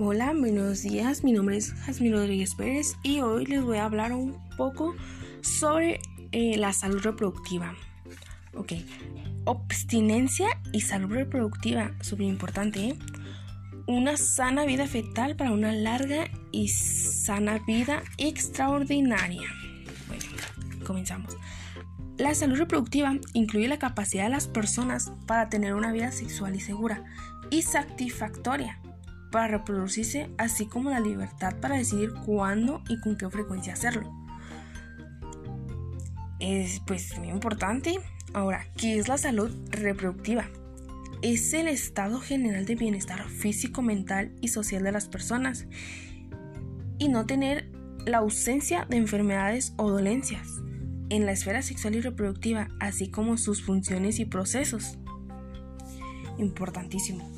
Hola, buenos días. Mi nombre es Jasmine Rodríguez Pérez y hoy les voy a hablar un poco sobre eh, la salud reproductiva. Ok, abstinencia y salud reproductiva, súper importante. ¿eh? Una sana vida fetal para una larga y sana vida extraordinaria. Bueno, comenzamos. La salud reproductiva incluye la capacidad de las personas para tener una vida sexual y segura y satisfactoria para reproducirse, así como la libertad para decidir cuándo y con qué frecuencia hacerlo. Es pues muy importante. Ahora, ¿qué es la salud reproductiva? Es el estado general de bienestar físico, mental y social de las personas y no tener la ausencia de enfermedades o dolencias en la esfera sexual y reproductiva, así como sus funciones y procesos. Importantísimo.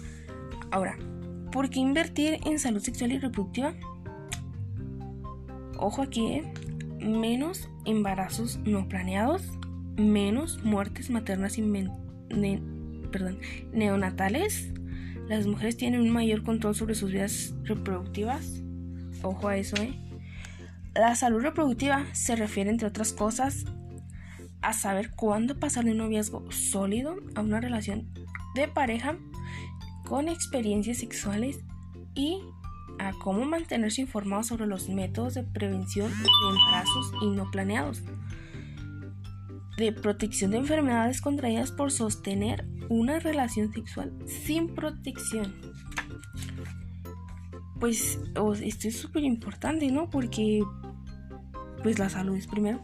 Ahora, ¿por qué invertir en salud sexual y reproductiva? Ojo aquí, ¿eh? menos embarazos no planeados, menos muertes maternas y perdón, neonatales. Las mujeres tienen un mayor control sobre sus vidas reproductivas. Ojo a eso, ¿eh? La salud reproductiva se refiere, entre otras cosas, a saber cuándo pasar de un noviazgo sólido a una relación de pareja con experiencias sexuales y a cómo mantenerse informado sobre los métodos de prevención de embarazos y no planeados, de protección de enfermedades contraídas por sostener una relación sexual sin protección pues esto es súper importante, ¿no? Porque pues la salud es primero.